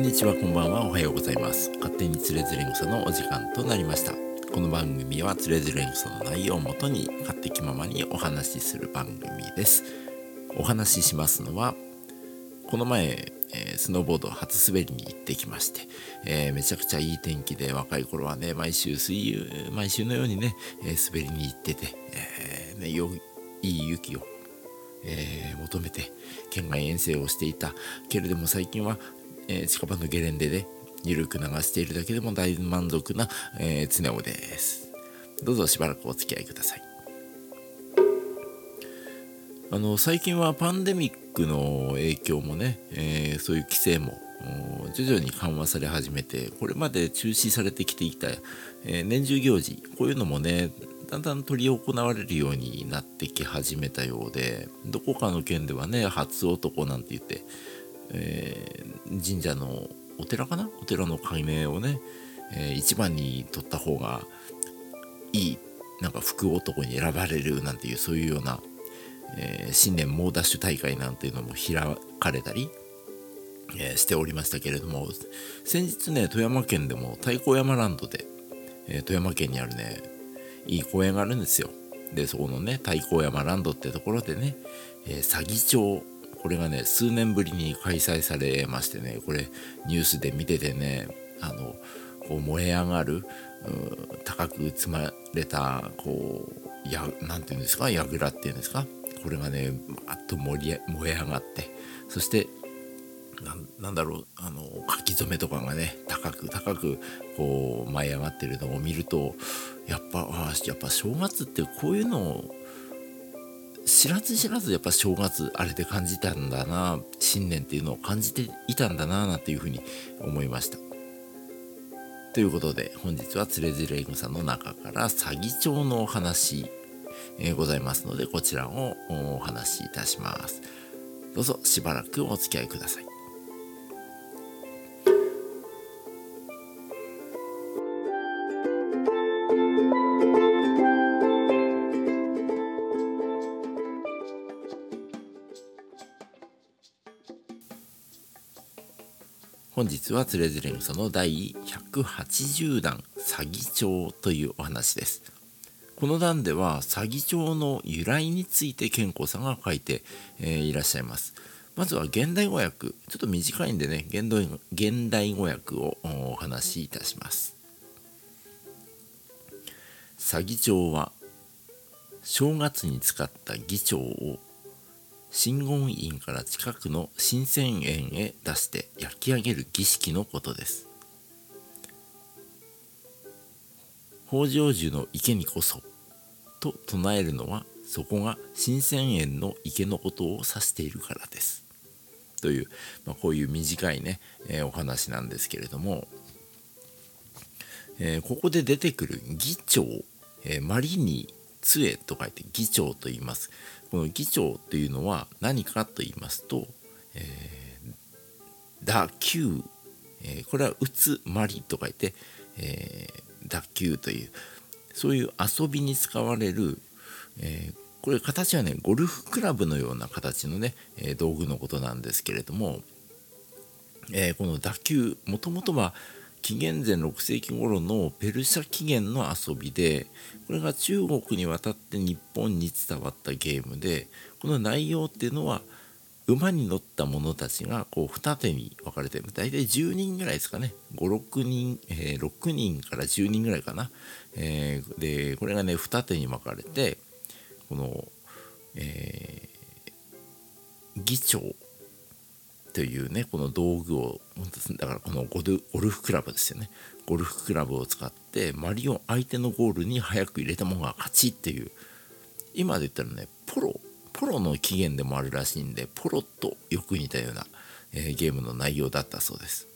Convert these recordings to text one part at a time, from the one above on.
んにちはこんばんは。おはようございます。勝手につれづれ草のお時間となりました。この番組はつれづれ草の内容をもとに勝手気ままにお話しする番組です。お話ししますのはこの前、えー、スノーボード初滑りに行ってきまして、えー、めちゃくちゃいい天気で若い頃はね毎週水泳毎週のようにね、えー、滑りに行ってて、えね、よいい雪をえ、求めて県外遠征をしていた。けれども最近はえー、近場のゲレンデでゆるく流しているだけでも大満足な、えー、常雄です。どうぞしばらくお付き合いください。あの最近はパンデミックの影響もね、えー、そういう規制も徐々に緩和され始めてこれまで中止されてきていた、えー、年中行事こういうのもねだんだん執り行われるようになってき始めたようでどこかの県ではね初男なんて言ってえー、神社のお寺かな？お寺の解明をね、えー、一番に取った方がいいなんか福男に選ばれるなんていうそういうような、えー、新年猛ダッシュ大会なんていうのも開かれたり、えー、しておりましたけれども先日ね富山県でも太鼓山ランドで、え、富山県にあるねいい公園があるんですよ。でそこのね太鼓山ランドってところでね、え、詐欺町これがね数年ぶりに開催されましてねこれニュースで見ててねあのこう燃え上がる高く積まれたこうやなんていうんですか櫓っていうんですかこれがねバッと盛り燃え上がってそしてなんだろうあの書き初めとかがね高く高くこう舞い上がってるのを見るとやっぱあやっぱ正月ってこういうのを知らず知らずやっぱ正月あれで感じたんだな新年っていうのを感じていたんだななんていうふうに思いました。ということで本日はつれづれ草の中から詐欺帳のお話、えー、ございますのでこちらをお話しいたします。どうぞしばらくお付き合いください。本日はつれづれ草の第180弾詐欺帳というお話です。この段では詐欺帳の由来について健康さんが書いて、えー、いらっしゃいます。まずは現代語訳、ちょっと短いんでね、現代現代語訳をお話しいたします。詐欺帳は正月に使った議長を真言院から近くの新鮮園へ出して焼き上げる儀式のことです。北条樹の池にこそと唱えるのはそこが新鮮園の池のことを指しているからです。という、まあ、こういう短いね、えー、お話なんですけれども、えー、ここで出てくる議長、えー、マリニ杖と書いて議長と言います。この議長というのは何かと言いますと、え、打球、えー、これは打つまりと書いて、えー、打球というそういう遊びに使われる、えー、これ形はねゴルフクラブのような形のね、え、道具のことなんですけれども、え、この打球もともとは紀元前6世紀頃のペルシャ起源の遊びでこれが中国に渡って日本に伝わったゲームでこの内容っていうのは馬に乗った者たちがこう二手に分かれて大体10人ぐらいですかね。56人、えー、6人から10人ぐらいかな、えー、でこれがね二手に分かれてこの、えー、議長というねこの道具をだからこのゴルフクラブですよね。ゴルフクラブを使ってマリオ相手のゴールに早く入れたものが勝ちっていう。今で言ったらねポロポロの起源でもあるらしいんでポロとよく似たような、えー、ゲームの内容だったそうです。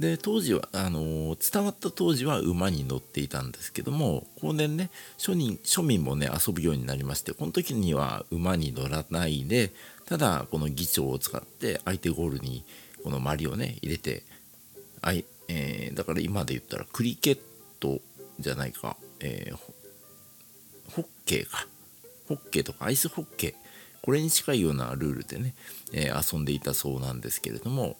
で当時はあの、伝わった当時は馬に乗っていたんですけども後年ね庶民庶民もね遊ぶようになりましてこの時には馬に乗らないでただこの議長を使って相手ゴールにこのマリをね入れてあい、えー、だから今で言ったらクリケットじゃないか、えー、ホッケーか。ホッケーとかアイスホッケー。これに近いようなルールでね、えー、遊んでいたそうなんですけれども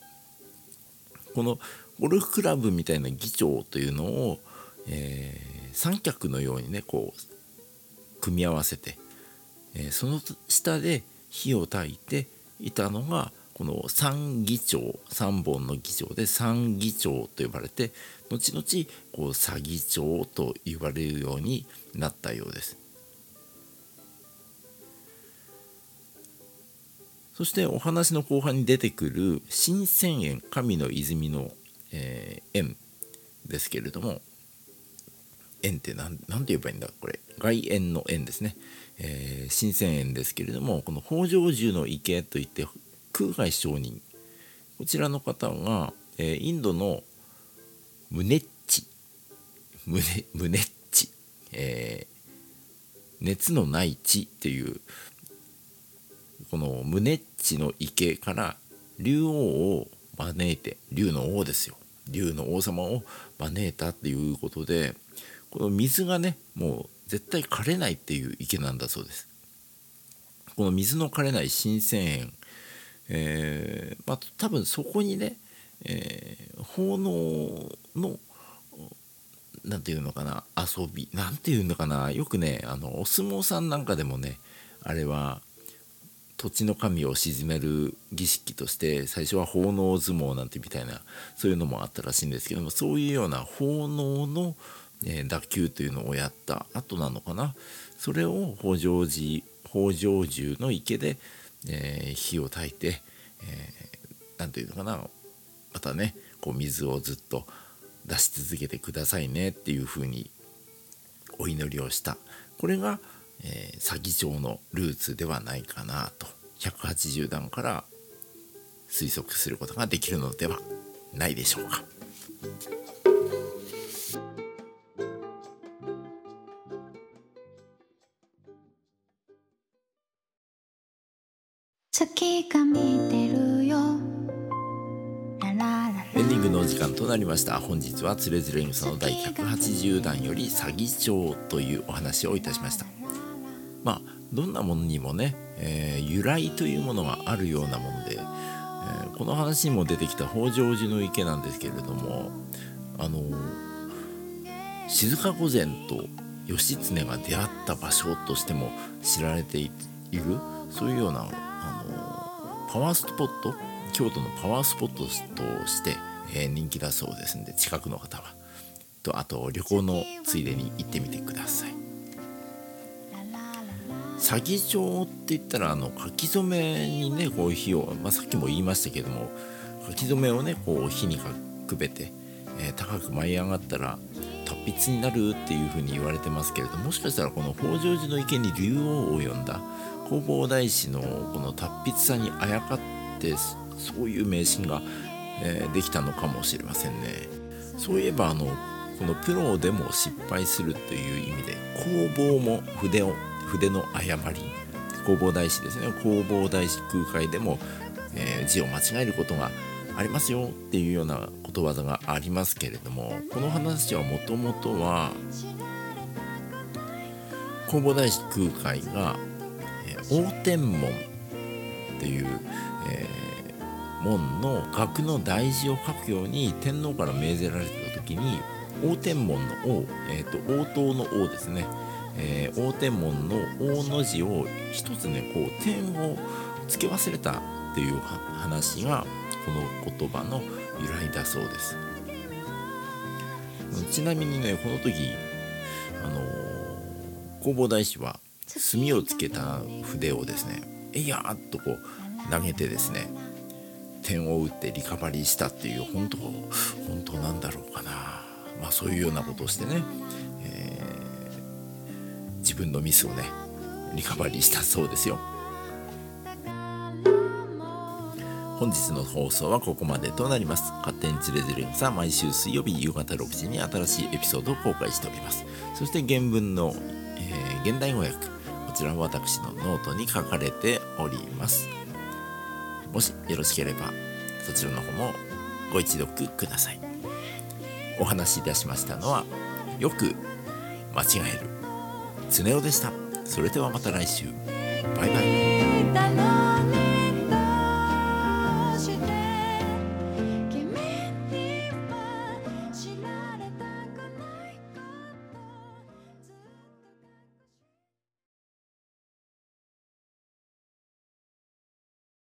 このゴルフクラブみたいな議長というのを、えー、三脚のようにねこう組み合わせて、えー、その下で火を焚いていたのがこの三議長3本の議長で三議長と呼ばれて後々こう詐欺長と言われるようになったようです。そしてお話の後半に出てくる新千円神の泉の、えー、円ですけれども円って何て言えばいいんだこれ？外縁の円ですね、えー、新千円ですけれどもこの北条樹の池といって空海上人。こちらの方が、えー、インドのムネッチ。ムネムネッチ、えー、熱のない地っていうこのムネッチの池から竜王を招いて竜の王ですよ。竜の王様を招いたっていうことでこの水がねもう絶対枯れないっていう池なんだそうです。この水の枯れない新鮮園、えー、まあ多分そこにね、えー、奉納の何て言うのかな遊び何て言うのかなよくねあのお相撲さんなんかでもねあれは土地の神を鎮める儀式として最初は奉納相撲なんてみたいなそういうのもあったらしいんですけどもそういうような奉納の、えー、打球というのをやった後なのかな。それを北条寺北条寺の池で、えー、火を焚いて何、えー、て言うのかな。またねこう水をずっと出し続けてくださいねっていうふうにお祈りをした。これがえー、詐欺状のルーツではないかなと。180段から推測することができるのではないでしょうか。月が見てるよ。エンディングのお時間となりました。本日はつれづれ草の第180弾より詐欺帳というお話をいたしましたまあどんなものにもね、えー、由来というものがあるようなもので、えー、この話にも出てきた北条寺の池なんですけれどもあの静御前と義経が出会った場所としても知られているそういうようなあのパワースポット京都のパワースポットとして、えー、人気だそうですんで近くの方はとあと旅行のついでに行ってみてください。詐欺状って言ったらあの書き初めにねこう火を、まあ、さっきも言いましたけども書き初めをねこう火にくべて、えー、高く舞い上がったら達筆になるっていう風に言われてますけれどもしかしたらこの北条寺の池に竜王を呼んだ弘法大師のこの達筆さにあやかってそういう迷信が、えー、できたのかもしれませんね。そういえばあのこのプロでも失敗するという意味で工房も筆を筆の誤り弘法大師ですね。弘法大師空海でも、えー、字を間違えることがありますよっていうようなことわざがありますけれどもこの話はもともとは弘法大師空海が、えー、大天門っていう、えー、門の額の大事を書くように天皇から命ぜられてた時に大天門の王、えー、と応答の王ですね。えー、大天文の大の字を一つねこう点を付け忘れたっていう話がこの言葉の由来だそうです。ちなみにねこの時あの弘法大師は墨をつけた筆をですねえいやーっとこう投げてですね点を打ってリカバリーしたっていう本当本当なんだろうかな。まあそういうようなことをしてね自分のミスをねリカバリーしたそうですよ。本日の放送はここまでとなります。勝手につれづれさ毎週水曜日夕方6時に新しいエピソードを公開しております。そして原文の、えー、現代語訳こちらは私のノートに書かれております。もしよろしければそちらの方もご一読ください。お話しいたしましたのはよく間違える。常雄でした。それではまた来週。バイバイ。